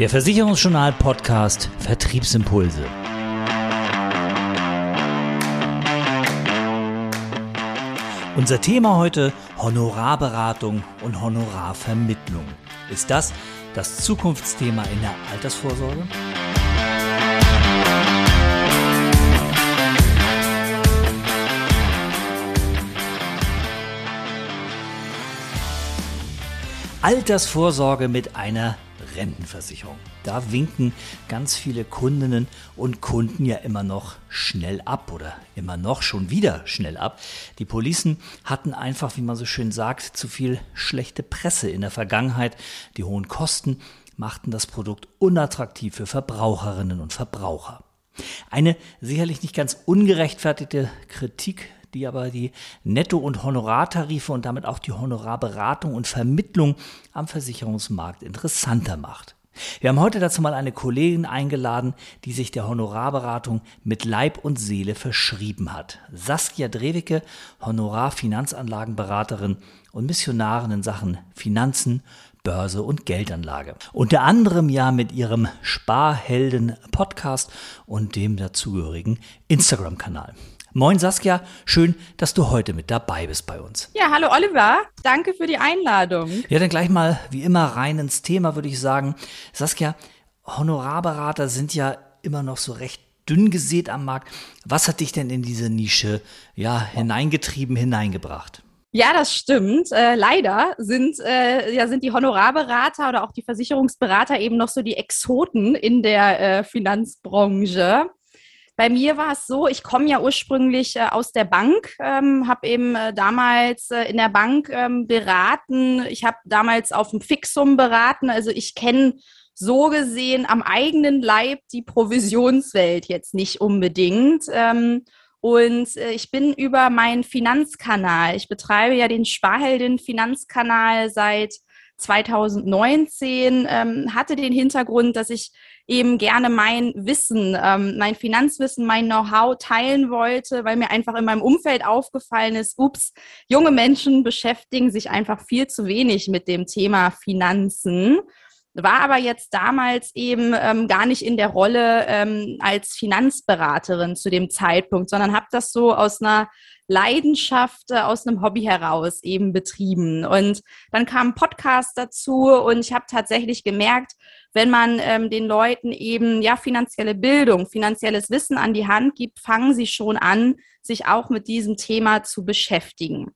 Der Versicherungsjournal Podcast Vertriebsimpulse. Unser Thema heute Honorarberatung und Honorarvermittlung. Ist das das Zukunftsthema in der Altersvorsorge? Altersvorsorge mit einer Rentenversicherung. Da winken ganz viele Kundinnen und Kunden ja immer noch schnell ab oder immer noch schon wieder schnell ab. Die Policen hatten einfach, wie man so schön sagt, zu viel schlechte Presse in der Vergangenheit. Die hohen Kosten machten das Produkt unattraktiv für Verbraucherinnen und Verbraucher. Eine sicherlich nicht ganz ungerechtfertigte Kritik die aber die Netto- und Honorartarife und damit auch die Honorarberatung und Vermittlung am Versicherungsmarkt interessanter macht. Wir haben heute dazu mal eine Kollegin eingeladen, die sich der Honorarberatung mit Leib und Seele verschrieben hat. Saskia Drewicke, Honorarfinanzanlagenberaterin und Missionarin in Sachen Finanzen, Börse und Geldanlage. Unter anderem ja mit ihrem Sparhelden Podcast und dem dazugehörigen Instagram-Kanal. Moin Saskia, schön, dass du heute mit dabei bist bei uns. Ja, hallo Oliver, danke für die Einladung. Ja, dann gleich mal wie immer rein ins Thema, würde ich sagen. Saskia, Honorarberater sind ja immer noch so recht dünn gesät am Markt. Was hat dich denn in diese Nische ja hineingetrieben, hineingebracht? Ja, das stimmt. Äh, leider sind, äh, ja, sind die Honorarberater oder auch die Versicherungsberater eben noch so die Exoten in der äh, Finanzbranche. Bei mir war es so, ich komme ja ursprünglich äh, aus der Bank, ähm, habe eben äh, damals äh, in der Bank ähm, beraten. Ich habe damals auf dem Fixum beraten. Also ich kenne so gesehen am eigenen Leib die Provisionswelt jetzt nicht unbedingt. Ähm, und äh, ich bin über meinen Finanzkanal, ich betreibe ja den Sparheldin Finanzkanal seit 2019, ähm, hatte den Hintergrund, dass ich eben gerne mein Wissen, ähm, mein Finanzwissen, mein Know-how teilen wollte, weil mir einfach in meinem Umfeld aufgefallen ist, ups, junge Menschen beschäftigen sich einfach viel zu wenig mit dem Thema Finanzen. War aber jetzt damals eben ähm, gar nicht in der Rolle ähm, als Finanzberaterin zu dem Zeitpunkt, sondern habe das so aus einer Leidenschaft, äh, aus einem Hobby heraus eben betrieben. Und dann kam Podcast dazu und ich habe tatsächlich gemerkt, wenn man ähm, den Leuten eben ja finanzielle Bildung, finanzielles Wissen an die Hand gibt, fangen sie schon an, sich auch mit diesem Thema zu beschäftigen.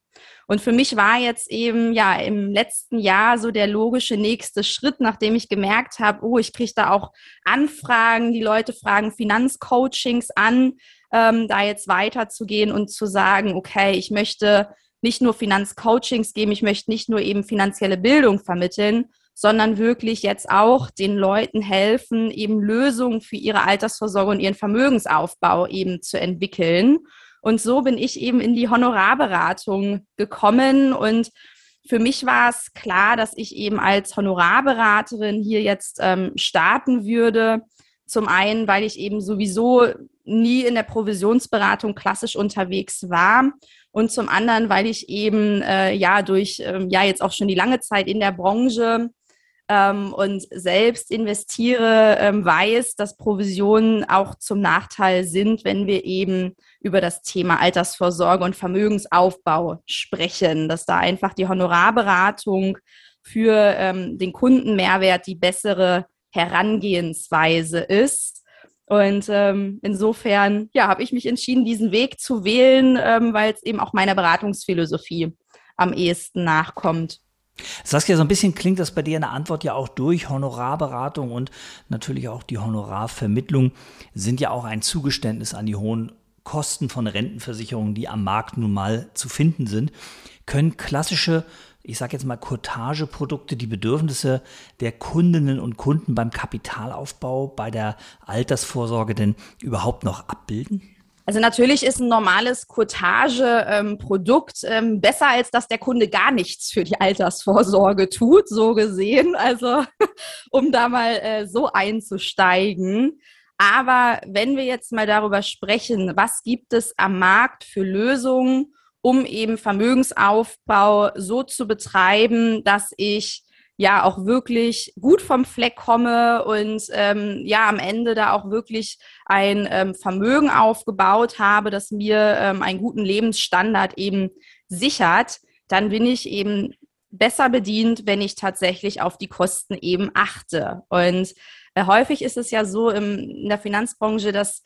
Und für mich war jetzt eben ja im letzten Jahr so der logische nächste Schritt, nachdem ich gemerkt habe, oh, ich kriege da auch Anfragen, die Leute fragen Finanzcoachings an, ähm, da jetzt weiterzugehen und zu sagen, okay, ich möchte nicht nur Finanzcoachings geben, ich möchte nicht nur eben finanzielle Bildung vermitteln, sondern wirklich jetzt auch den Leuten helfen, eben Lösungen für ihre Altersvorsorge und ihren Vermögensaufbau eben zu entwickeln. Und so bin ich eben in die Honorarberatung gekommen und für mich war es klar, dass ich eben als Honorarberaterin hier jetzt ähm, starten würde. Zum einen, weil ich eben sowieso nie in der Provisionsberatung klassisch unterwegs war und zum anderen, weil ich eben äh, ja durch ähm, ja jetzt auch schon die lange Zeit in der Branche ähm, und selbst investiere, ähm, weiß, dass Provisionen auch zum Nachteil sind, wenn wir eben über das Thema Altersvorsorge und Vermögensaufbau sprechen, dass da einfach die Honorarberatung für ähm, den Kundenmehrwert die bessere Herangehensweise ist. Und ähm, insofern, ja, habe ich mich entschieden, diesen Weg zu wählen, ähm, weil es eben auch meiner Beratungsphilosophie am ehesten nachkommt. Saskia, so ein bisschen klingt das bei dir in der Antwort ja auch durch. Honorarberatung und natürlich auch die Honorarvermittlung sind ja auch ein Zugeständnis an die hohen Kosten von Rentenversicherungen, die am Markt nun mal zu finden sind. Können klassische, ich sage jetzt mal Cottage-Produkte, die Bedürfnisse der Kundinnen und Kunden beim Kapitalaufbau, bei der Altersvorsorge denn überhaupt noch abbilden? Also natürlich ist ein normales Cottage-Produkt ähm, ähm, besser, als dass der Kunde gar nichts für die Altersvorsorge tut, so gesehen. Also um da mal äh, so einzusteigen. Aber wenn wir jetzt mal darüber sprechen, was gibt es am Markt für Lösungen, um eben Vermögensaufbau so zu betreiben, dass ich ja auch wirklich gut vom Fleck komme und ähm, ja am Ende da auch wirklich ein ähm, Vermögen aufgebaut habe, das mir ähm, einen guten Lebensstandard eben sichert, dann bin ich eben besser bedient, wenn ich tatsächlich auf die Kosten eben achte. Und äh, häufig ist es ja so im, in der Finanzbranche, dass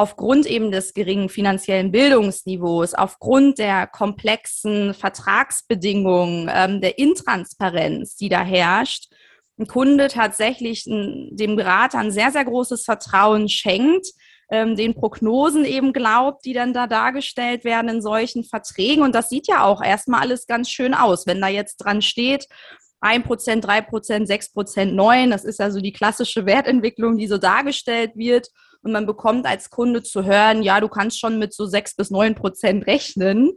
aufgrund eben des geringen finanziellen Bildungsniveaus, aufgrund der komplexen Vertragsbedingungen, ähm, der Intransparenz, die da herrscht, ein Kunde tatsächlich dem Berater ein sehr, sehr großes Vertrauen schenkt, ähm, den Prognosen eben glaubt, die dann da dargestellt werden in solchen Verträgen. Und das sieht ja auch erstmal alles ganz schön aus. Wenn da jetzt dran steht, 1%, 3%, 6%, 9, das ist ja so die klassische Wertentwicklung, die so dargestellt wird. Und man bekommt als Kunde zu hören, ja, du kannst schon mit so 6 bis 9 Prozent rechnen,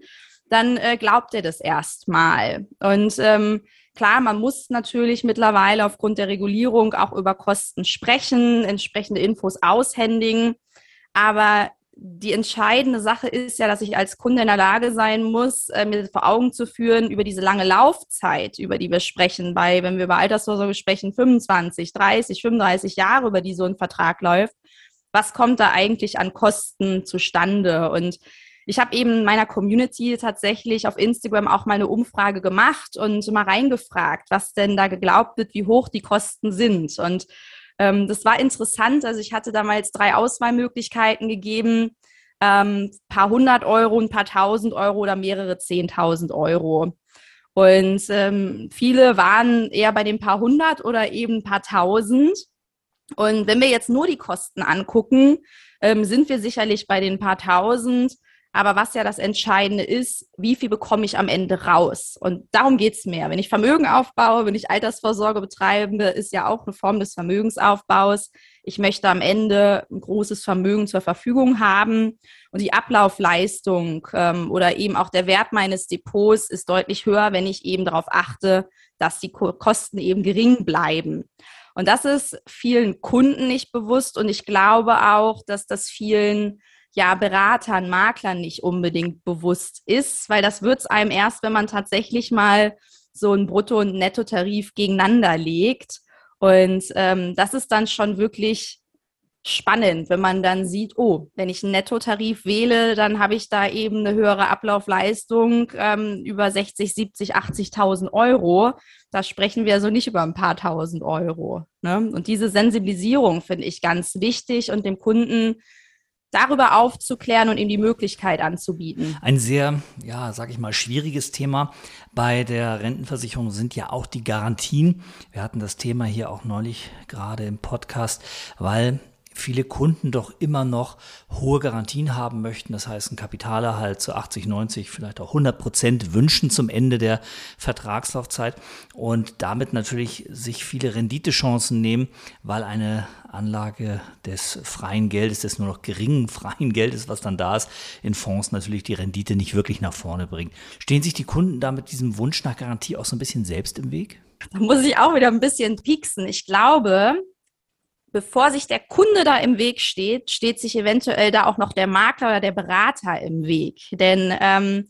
dann äh, glaubt er das erstmal. Und ähm, Klar, man muss natürlich mittlerweile aufgrund der Regulierung auch über Kosten sprechen, entsprechende Infos aushändigen. Aber die entscheidende Sache ist ja, dass ich als Kunde in der Lage sein muss, äh, mir vor Augen zu führen über diese lange Laufzeit, über die wir sprechen, bei, wenn wir über Altersvorsorge sprechen, 25, 30, 35 Jahre, über die so ein Vertrag läuft. Was kommt da eigentlich an Kosten zustande? Und ich habe eben in meiner Community tatsächlich auf Instagram auch mal eine Umfrage gemacht und mal reingefragt, was denn da geglaubt wird, wie hoch die Kosten sind. Und ähm, das war interessant. Also ich hatte damals drei Auswahlmöglichkeiten gegeben. Ähm, paar hundert Euro, ein paar tausend Euro oder mehrere zehntausend Euro. Und ähm, viele waren eher bei den paar hundert oder eben paar tausend. Und wenn wir jetzt nur die Kosten angucken, ähm, sind wir sicherlich bei den paar tausend. Aber was ja das Entscheidende ist, wie viel bekomme ich am Ende raus? Und darum geht's mehr. Wenn ich Vermögen aufbaue, wenn ich Altersvorsorge betreibe, ist ja auch eine Form des Vermögensaufbaus. Ich möchte am Ende ein großes Vermögen zur Verfügung haben. Und die Ablaufleistung ähm, oder eben auch der Wert meines Depots ist deutlich höher, wenn ich eben darauf achte, dass die Kosten eben gering bleiben. Und das ist vielen Kunden nicht bewusst. Und ich glaube auch, dass das vielen ja Beratern, Maklern nicht unbedingt bewusst ist, weil das wird es einem erst, wenn man tatsächlich mal so ein Brutto- und Nettotarif gegeneinander legt. Und ähm, das ist dann schon wirklich spannend, wenn man dann sieht, oh, wenn ich einen Nettotarif wähle, dann habe ich da eben eine höhere Ablaufleistung ähm, über 60, 70, 80.000 Euro. Da sprechen wir also nicht über ein paar tausend Euro. Ne? Und diese Sensibilisierung finde ich ganz wichtig und dem Kunden darüber aufzuklären und ihm die Möglichkeit anzubieten. Ein sehr, ja, sag ich mal, schwieriges Thema bei der Rentenversicherung sind ja auch die Garantien. Wir hatten das Thema hier auch neulich gerade im Podcast, weil viele Kunden doch immer noch hohe Garantien haben möchten. Das heißt, ein Kapitalerhalt zu 80, 90, vielleicht auch 100 Prozent wünschen zum Ende der Vertragslaufzeit und damit natürlich sich viele Renditechancen nehmen, weil eine Anlage des freien Geldes, des nur noch geringen freien Geldes, was dann da ist, in Fonds natürlich die Rendite nicht wirklich nach vorne bringt. Stehen sich die Kunden da mit diesem Wunsch nach Garantie auch so ein bisschen selbst im Weg? Da muss ich auch wieder ein bisschen pieksen. Ich glaube, bevor sich der Kunde da im Weg steht, steht sich eventuell da auch noch der Makler oder der Berater im Weg. Denn ähm,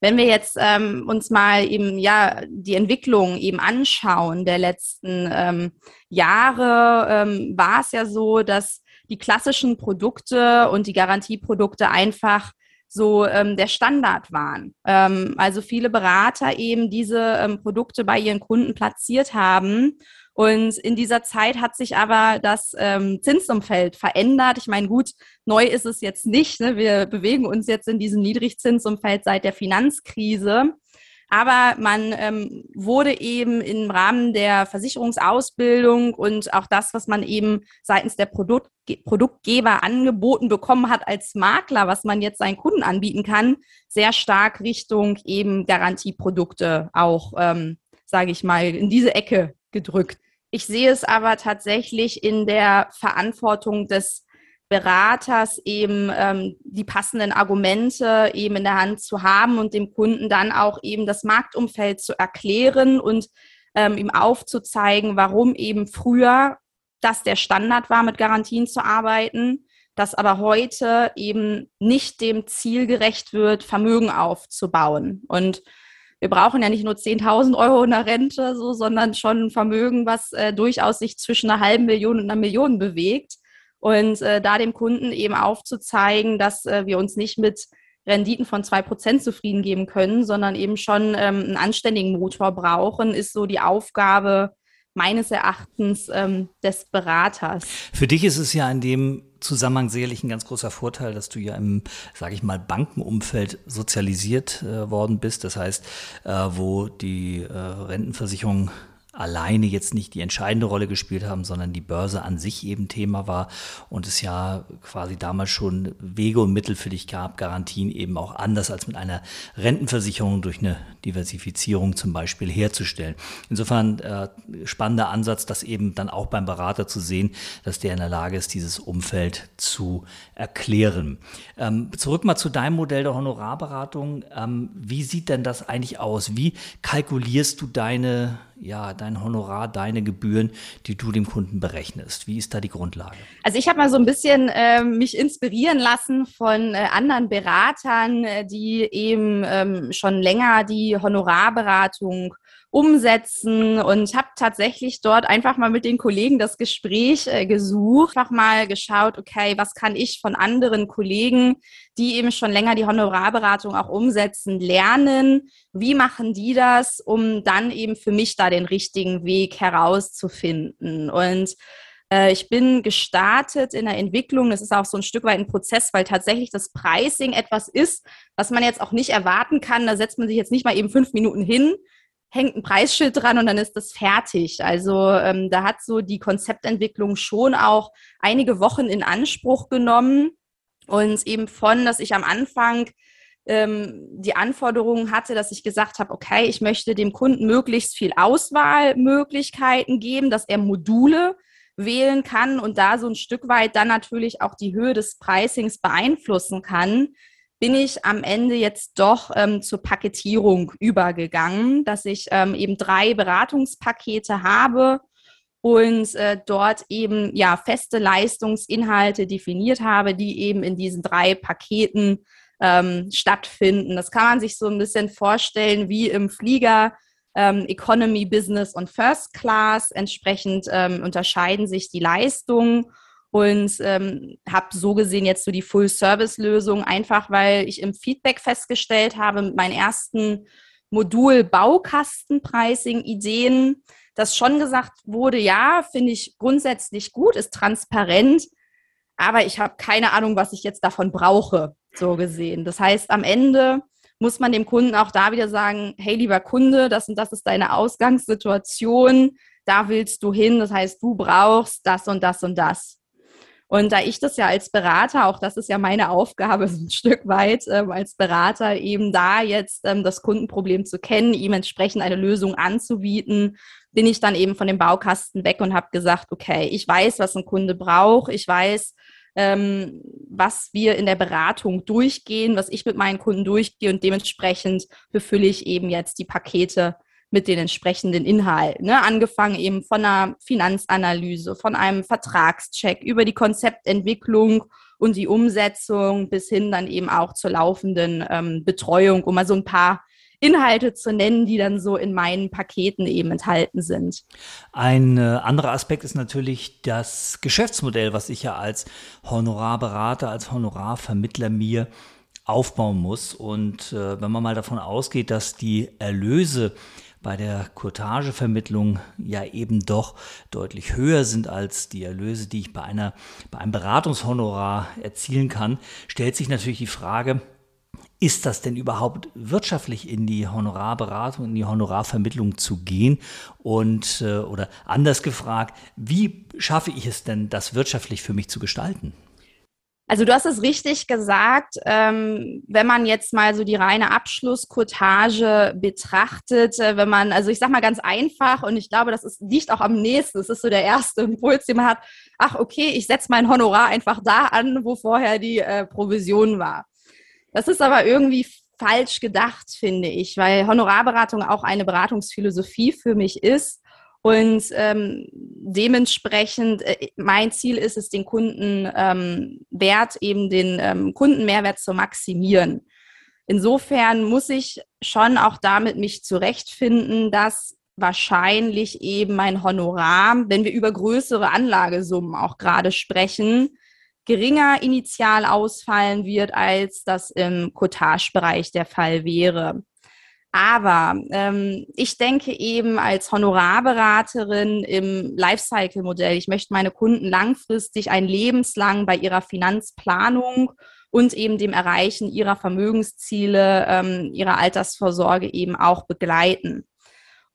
wenn wir jetzt ähm, uns mal eben ja die Entwicklung eben anschauen der letzten ähm, Jahre, ähm, war es ja so, dass die klassischen Produkte und die Garantieprodukte einfach so ähm, der Standard waren. Ähm, also viele Berater eben diese ähm, Produkte bei ihren Kunden platziert haben und in dieser Zeit hat sich aber das ähm, Zinsumfeld verändert. Ich meine, gut, neu ist es jetzt nicht. Ne? Wir bewegen uns jetzt in diesem Niedrigzinsumfeld seit der Finanzkrise. Aber man ähm, wurde eben im Rahmen der Versicherungsausbildung und auch das, was man eben seitens der Produkt Produktgeber angeboten bekommen hat als Makler, was man jetzt seinen Kunden anbieten kann, sehr stark Richtung eben Garantieprodukte auch, ähm, sage ich mal, in diese Ecke gedrückt. Ich sehe es aber tatsächlich in der Verantwortung des Beraters eben ähm, die passenden Argumente eben in der Hand zu haben und dem Kunden dann auch eben das Marktumfeld zu erklären und ähm, ihm aufzuzeigen, warum eben früher das der Standard war, mit Garantien zu arbeiten, dass aber heute eben nicht dem Ziel gerecht wird, Vermögen aufzubauen. Und wir brauchen ja nicht nur 10.000 Euro in der Rente, so, sondern schon ein Vermögen, was äh, durchaus sich zwischen einer halben Million und einer Million bewegt. Und äh, da dem Kunden eben aufzuzeigen, dass äh, wir uns nicht mit Renditen von zwei Prozent zufrieden geben können, sondern eben schon ähm, einen anständigen Motor brauchen, ist so die Aufgabe meines Erachtens ähm, des Beraters. Für dich ist es ja in dem Zusammenhang sicherlich ein ganz großer Vorteil, dass du ja im, sage ich mal, Bankenumfeld sozialisiert äh, worden bist. Das heißt, äh, wo die äh, Rentenversicherung alleine jetzt nicht die entscheidende Rolle gespielt haben, sondern die Börse an sich eben Thema war und es ja quasi damals schon Wege und Mittel für dich gab, Garantien eben auch anders als mit einer Rentenversicherung durch eine Diversifizierung zum Beispiel herzustellen. Insofern äh, spannender Ansatz, das eben dann auch beim Berater zu sehen, dass der in der Lage ist, dieses Umfeld zu erklären. Ähm, zurück mal zu deinem Modell der Honorarberatung. Ähm, wie sieht denn das eigentlich aus? Wie kalkulierst du deine ja, dein Honorar, deine Gebühren, die du dem Kunden berechnest? Wie ist da die Grundlage? Also ich habe mal so ein bisschen äh, mich inspirieren lassen von äh, anderen Beratern, äh, die eben ähm, schon länger die Honorarberatung umsetzen und habe tatsächlich dort einfach mal mit den Kollegen das Gespräch äh, gesucht, einfach mal geschaut, okay, was kann ich von anderen Kollegen, die eben schon länger die Honorarberatung auch umsetzen, lernen? Wie machen die das, um dann eben für mich da den richtigen Weg herauszufinden? Und äh, ich bin gestartet in der Entwicklung. Das ist auch so ein Stück weit ein Prozess, weil tatsächlich das Pricing etwas ist, was man jetzt auch nicht erwarten kann. Da setzt man sich jetzt nicht mal eben fünf Minuten hin, hängt ein Preisschild dran und dann ist das fertig. Also ähm, da hat so die Konzeptentwicklung schon auch einige Wochen in Anspruch genommen und eben von, dass ich am Anfang ähm, die Anforderungen hatte, dass ich gesagt habe, okay, ich möchte dem Kunden möglichst viel Auswahlmöglichkeiten geben, dass er Module wählen kann und da so ein Stück weit dann natürlich auch die Höhe des Pricings beeinflussen kann, bin ich am Ende jetzt doch ähm, zur Paketierung übergegangen, dass ich ähm, eben drei Beratungspakete habe und äh, dort eben ja feste Leistungsinhalte definiert habe, die eben in diesen drei Paketen ähm, stattfinden. Das kann man sich so ein bisschen vorstellen wie im Flieger. Ähm, Economy, Business und First Class. Entsprechend ähm, unterscheiden sich die Leistungen und ähm, habe so gesehen jetzt so die Full-Service-Lösung, einfach weil ich im Feedback festgestellt habe mit meinen ersten Modul Baukasten-Pricing-Ideen, dass schon gesagt wurde, ja, finde ich grundsätzlich gut, ist transparent, aber ich habe keine Ahnung, was ich jetzt davon brauche, so gesehen. Das heißt, am Ende muss man dem Kunden auch da wieder sagen, hey, lieber Kunde, das und das ist deine Ausgangssituation, da willst du hin, das heißt, du brauchst das und das und das. Und da ich das ja als Berater, auch das ist ja meine Aufgabe so ein Stück weit ähm, als Berater, eben da jetzt ähm, das Kundenproblem zu kennen, ihm entsprechend eine Lösung anzubieten, bin ich dann eben von dem Baukasten weg und habe gesagt, okay, ich weiß, was ein Kunde braucht, ich weiß, ähm, was wir in der Beratung durchgehen, was ich mit meinen Kunden durchgehe. Und dementsprechend befülle ich eben jetzt die Pakete mit den entsprechenden Inhalten. Ne? Angefangen eben von einer Finanzanalyse, von einem Vertragscheck über die Konzeptentwicklung und die Umsetzung bis hin dann eben auch zur laufenden ähm, Betreuung, um mal so ein paar Inhalte zu nennen, die dann so in meinen Paketen eben enthalten sind. Ein äh, anderer Aspekt ist natürlich das Geschäftsmodell, was ich ja als Honorarberater, als Honorarvermittler mir aufbauen muss. Und äh, wenn man mal davon ausgeht, dass die Erlöse bei der Courtagevermittlung ja eben doch deutlich höher sind als die Erlöse, die ich bei einer, bei einem Beratungshonorar erzielen kann, stellt sich natürlich die Frage, ist das denn überhaupt wirtschaftlich in die Honorarberatung, in die Honorarvermittlung zu gehen? Und äh, oder anders gefragt, wie schaffe ich es denn, das wirtschaftlich für mich zu gestalten? Also du hast es richtig gesagt, ähm, wenn man jetzt mal so die reine Abschlusskurtage betrachtet, äh, wenn man, also ich sag mal ganz einfach und ich glaube, das ist, liegt auch am nächsten, das ist so der erste Impuls, den man hat, ach okay, ich setze mein Honorar einfach da an, wo vorher die äh, Provision war. Das ist aber irgendwie falsch gedacht, finde ich, weil Honorarberatung auch eine Beratungsphilosophie für mich ist und ähm, dementsprechend, äh, mein Ziel ist es, den Kundenwert, ähm, eben den ähm, Kundenmehrwert zu maximieren. insofern muss ich schon auch damit mich zurechtfinden, dass wahrscheinlich eben mein Honorar, wenn wir über größere Anlagesummen auch gerade sprechen, geringer initial ausfallen wird, als das im Cottage-Bereich der Fall wäre. Aber ähm, ich denke eben als Honorarberaterin im Lifecycle-Modell, ich möchte meine Kunden langfristig ein lebenslang bei ihrer Finanzplanung und eben dem Erreichen ihrer Vermögensziele, ähm, ihrer Altersvorsorge eben auch begleiten.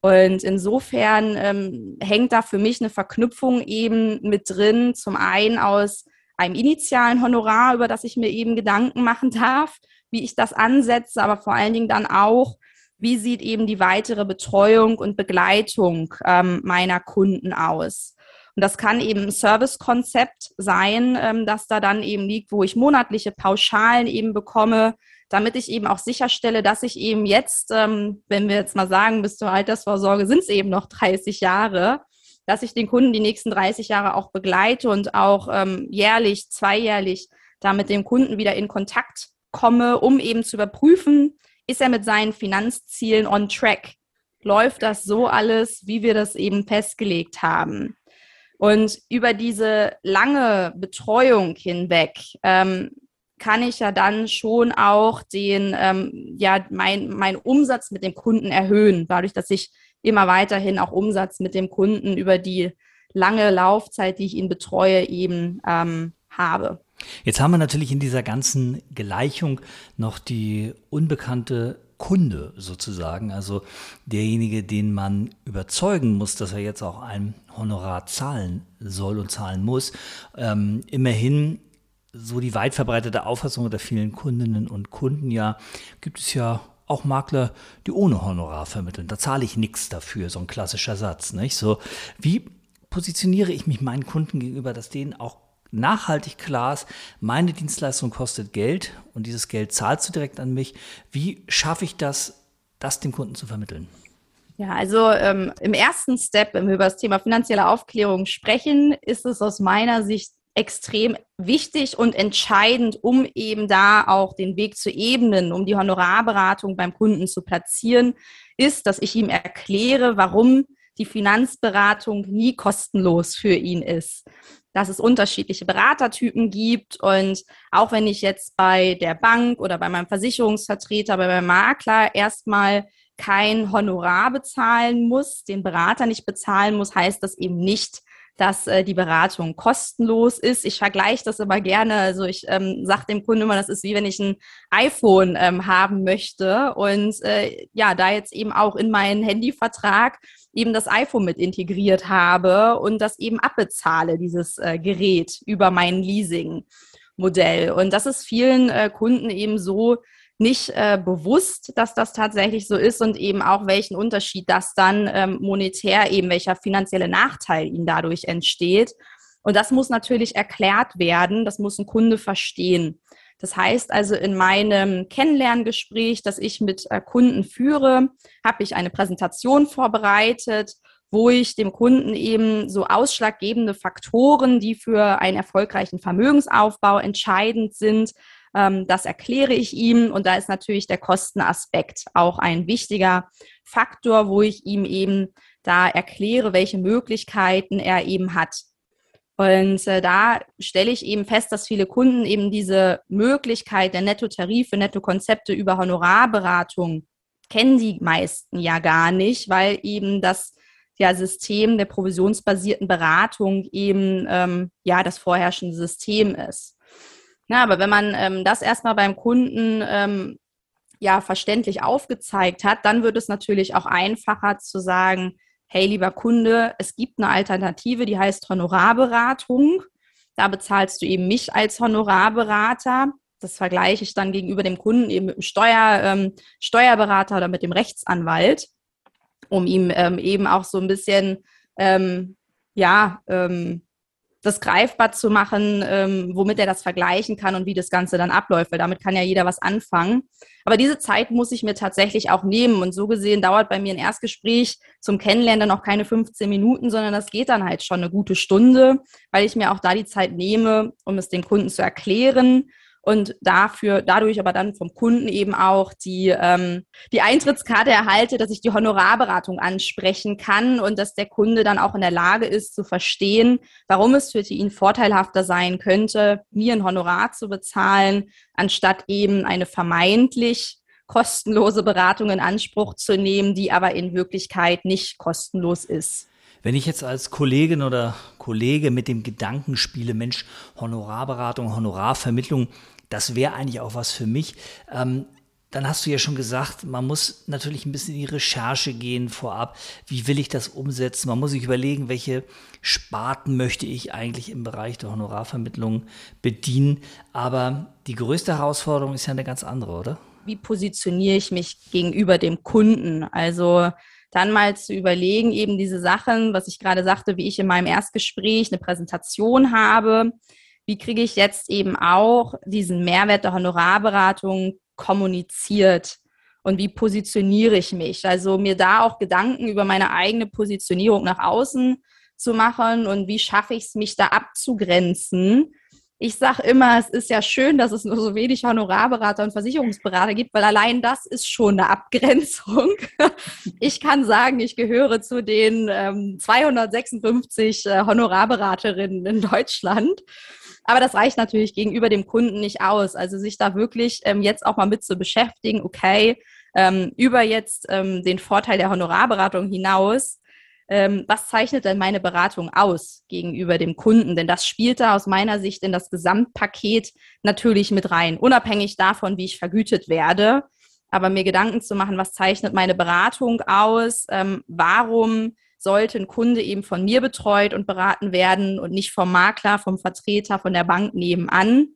Und insofern ähm, hängt da für mich eine Verknüpfung eben mit drin, zum einen aus einem initialen Honorar, über das ich mir eben Gedanken machen darf, wie ich das ansetze, aber vor allen Dingen dann auch, wie sieht eben die weitere Betreuung und Begleitung ähm, meiner Kunden aus. Und das kann eben ein Servicekonzept sein, ähm, das da dann eben liegt, wo ich monatliche Pauschalen eben bekomme, damit ich eben auch sicherstelle, dass ich eben jetzt, ähm, wenn wir jetzt mal sagen, bis zur Altersvorsorge sind es eben noch 30 Jahre, dass ich den Kunden die nächsten 30 Jahre auch begleite und auch ähm, jährlich, zweijährlich da mit dem Kunden wieder in Kontakt komme, um eben zu überprüfen, ist er mit seinen Finanzzielen on track? Läuft das so alles, wie wir das eben festgelegt haben? Und über diese lange Betreuung hinweg ähm, kann ich ja dann schon auch den, ähm, ja, mein, mein Umsatz mit dem Kunden erhöhen, dadurch, dass ich immer weiterhin auch Umsatz mit dem Kunden über die lange Laufzeit, die ich ihn betreue, eben ähm, habe. Jetzt haben wir natürlich in dieser ganzen Gleichung noch die unbekannte Kunde sozusagen, also derjenige, den man überzeugen muss, dass er jetzt auch ein Honorar zahlen soll und zahlen muss. Ähm, immerhin so die weit verbreitete Auffassung der vielen Kundinnen und Kunden ja, gibt es ja auch Makler, die ohne Honorar vermitteln. Da zahle ich nichts dafür, so ein klassischer Satz. Nicht? So, wie positioniere ich mich meinen Kunden gegenüber, dass denen auch nachhaltig klar ist, meine Dienstleistung kostet Geld und dieses Geld zahlst du direkt an mich. Wie schaffe ich das, das dem Kunden zu vermitteln? Ja, also ähm, im ersten Step, wenn wir über das Thema finanzielle Aufklärung sprechen, ist es aus meiner Sicht extrem wichtig und entscheidend, um eben da auch den Weg zu ebnen, um die Honorarberatung beim Kunden zu platzieren, ist, dass ich ihm erkläre, warum die Finanzberatung nie kostenlos für ihn ist dass es unterschiedliche Beratertypen gibt. Und auch wenn ich jetzt bei der Bank oder bei meinem Versicherungsvertreter, bei meinem Makler erstmal kein Honorar bezahlen muss, den Berater nicht bezahlen muss, heißt das eben nicht, dass äh, die Beratung kostenlos ist. Ich vergleiche das aber gerne. Also ich ähm, sage dem Kunden immer, das ist wie wenn ich ein iPhone ähm, haben möchte und äh, ja, da jetzt eben auch in meinen Handyvertrag eben das iPhone mit integriert habe und das eben abbezahle, dieses äh, Gerät über mein Leasing-Modell. Und das ist vielen äh, Kunden eben so nicht äh, bewusst, dass das tatsächlich so ist und eben auch welchen Unterschied das dann ähm, monetär eben, welcher finanzielle Nachteil ihnen dadurch entsteht. Und das muss natürlich erklärt werden, das muss ein Kunde verstehen. Das heißt also, in meinem Kennenlerngespräch, das ich mit äh, Kunden führe, habe ich eine Präsentation vorbereitet, wo ich dem Kunden eben so ausschlaggebende Faktoren, die für einen erfolgreichen Vermögensaufbau entscheidend sind, ähm, das erkläre ich ihm und da ist natürlich der Kostenaspekt auch ein wichtiger Faktor, wo ich ihm eben da erkläre, welche Möglichkeiten er eben hat. Und äh, da stelle ich eben fest, dass viele Kunden eben diese Möglichkeit der Nettotarife, Nettokonzepte über Honorarberatung kennen die meisten ja gar nicht, weil eben das ja, System der provisionsbasierten Beratung eben ähm, ja das vorherrschende System ist. Na, aber wenn man ähm, das erstmal beim Kunden ähm, ja verständlich aufgezeigt hat, dann wird es natürlich auch einfacher zu sagen, hey lieber Kunde, es gibt eine Alternative, die heißt Honorarberatung. Da bezahlst du eben mich als Honorarberater. Das vergleiche ich dann gegenüber dem Kunden eben mit dem Steuer, ähm, Steuerberater oder mit dem Rechtsanwalt, um ihm ähm, eben auch so ein bisschen ähm, ja, ähm, das greifbar zu machen, ähm, womit er das vergleichen kann und wie das Ganze dann abläuft, weil damit kann ja jeder was anfangen. Aber diese Zeit muss ich mir tatsächlich auch nehmen und so gesehen dauert bei mir ein Erstgespräch zum Kennenlernen noch keine 15 Minuten, sondern das geht dann halt schon eine gute Stunde, weil ich mir auch da die Zeit nehme, um es den Kunden zu erklären und dafür, dadurch aber dann vom Kunden eben auch die, ähm, die Eintrittskarte erhalte, dass ich die Honorarberatung ansprechen kann und dass der Kunde dann auch in der Lage ist zu verstehen, warum es für ihn vorteilhafter sein könnte, mir ein Honorar zu bezahlen, anstatt eben eine vermeintlich kostenlose Beratung in Anspruch zu nehmen, die aber in Wirklichkeit nicht kostenlos ist. Wenn ich jetzt als Kollegin oder Kollege mit dem Gedanken spiele, Mensch, Honorarberatung, Honorarvermittlung, das wäre eigentlich auch was für mich. Ähm, dann hast du ja schon gesagt, man muss natürlich ein bisschen in die Recherche gehen vorab. Wie will ich das umsetzen? Man muss sich überlegen, welche Sparten möchte ich eigentlich im Bereich der Honorarvermittlung bedienen. Aber die größte Herausforderung ist ja eine ganz andere, oder? Wie positioniere ich mich gegenüber dem Kunden? Also dann mal zu überlegen, eben diese Sachen, was ich gerade sagte, wie ich in meinem Erstgespräch eine Präsentation habe, wie kriege ich jetzt eben auch diesen Mehrwert der Honorarberatung kommuniziert und wie positioniere ich mich? Also mir da auch Gedanken über meine eigene Positionierung nach außen zu machen und wie schaffe ich es, mich da abzugrenzen. Ich sage immer, es ist ja schön, dass es nur so wenig Honorarberater und Versicherungsberater gibt, weil allein das ist schon eine Abgrenzung. Ich kann sagen, ich gehöre zu den ähm, 256 äh, Honorarberaterinnen in Deutschland. Aber das reicht natürlich gegenüber dem Kunden nicht aus. Also sich da wirklich ähm, jetzt auch mal mit zu beschäftigen, okay, ähm, über jetzt ähm, den Vorteil der Honorarberatung hinaus, ähm, was zeichnet denn meine Beratung aus gegenüber dem Kunden? Denn das spielt da aus meiner Sicht in das Gesamtpaket natürlich mit rein, unabhängig davon, wie ich vergütet werde. Aber mir Gedanken zu machen, was zeichnet meine Beratung aus? Ähm, warum sollte ein Kunde eben von mir betreut und beraten werden und nicht vom Makler, vom Vertreter, von der Bank nebenan.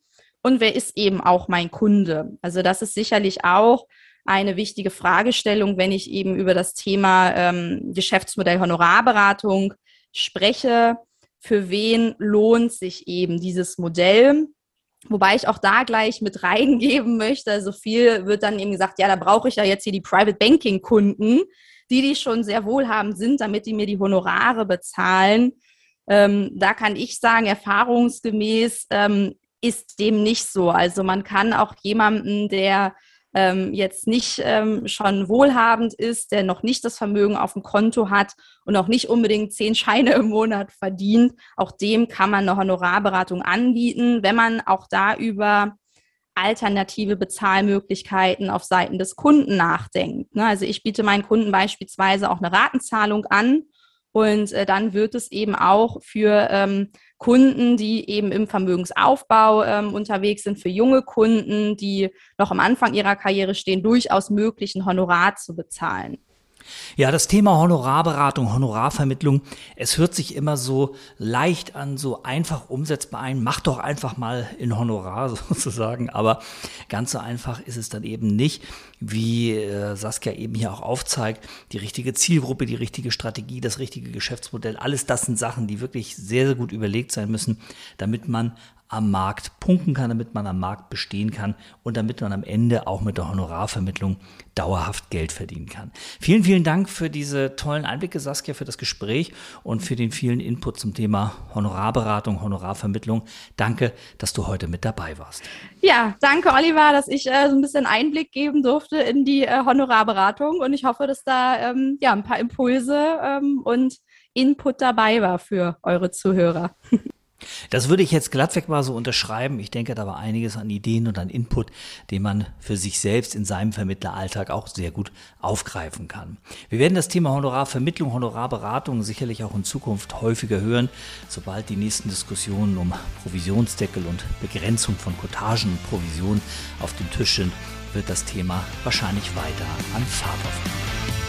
Und wer ist eben auch mein Kunde? Also das ist sicherlich auch eine wichtige Fragestellung, wenn ich eben über das Thema ähm, Geschäftsmodell Honorarberatung spreche. Für wen lohnt sich eben dieses Modell? Wobei ich auch da gleich mit reingeben möchte. Also viel wird dann eben gesagt, ja, da brauche ich ja jetzt hier die Private Banking Kunden die, die schon sehr wohlhabend sind, damit die mir die Honorare bezahlen. Ähm, da kann ich sagen, erfahrungsgemäß ähm, ist dem nicht so. Also man kann auch jemanden, der ähm, jetzt nicht ähm, schon wohlhabend ist, der noch nicht das Vermögen auf dem Konto hat und auch nicht unbedingt zehn Scheine im Monat verdient, auch dem kann man eine Honorarberatung anbieten, wenn man auch da über alternative Bezahlmöglichkeiten auf Seiten des Kunden nachdenkt. Ne? Also ich biete meinen Kunden beispielsweise auch eine Ratenzahlung an und äh, dann wird es eben auch für ähm, Kunden, die eben im Vermögensaufbau ähm, unterwegs sind, für junge Kunden, die noch am Anfang ihrer Karriere stehen, durchaus möglich, ein Honorar zu bezahlen. Ja, das Thema Honorarberatung, Honorarvermittlung, es hört sich immer so leicht an, so einfach umsetzbar ein. Mach doch einfach mal in Honorar sozusagen, aber ganz so einfach ist es dann eben nicht, wie äh, Saskia eben hier auch aufzeigt. Die richtige Zielgruppe, die richtige Strategie, das richtige Geschäftsmodell, alles das sind Sachen, die wirklich sehr, sehr gut überlegt sein müssen, damit man am Markt punkten kann, damit man am Markt bestehen kann und damit man am Ende auch mit der Honorarvermittlung dauerhaft Geld verdienen kann. Vielen, vielen Dank für diese tollen Einblicke, Saskia, für das Gespräch und für den vielen Input zum Thema Honorarberatung, Honorarvermittlung. Danke, dass du heute mit dabei warst. Ja, danke, Oliver, dass ich äh, so ein bisschen Einblick geben durfte in die äh, Honorarberatung und ich hoffe, dass da ähm, ja, ein paar Impulse ähm, und Input dabei war für eure Zuhörer. Das würde ich jetzt glattweg mal so unterschreiben. Ich denke, da war einiges an Ideen und an Input, den man für sich selbst in seinem Vermittleralltag auch sehr gut aufgreifen kann. Wir werden das Thema Honorarvermittlung, Honorarberatung sicherlich auch in Zukunft häufiger hören, sobald die nächsten Diskussionen um Provisionsdeckel und Begrenzung von Cottagen und Provisionen auf dem Tisch sind, wird das Thema wahrscheinlich weiter an Fahrt aufnehmen.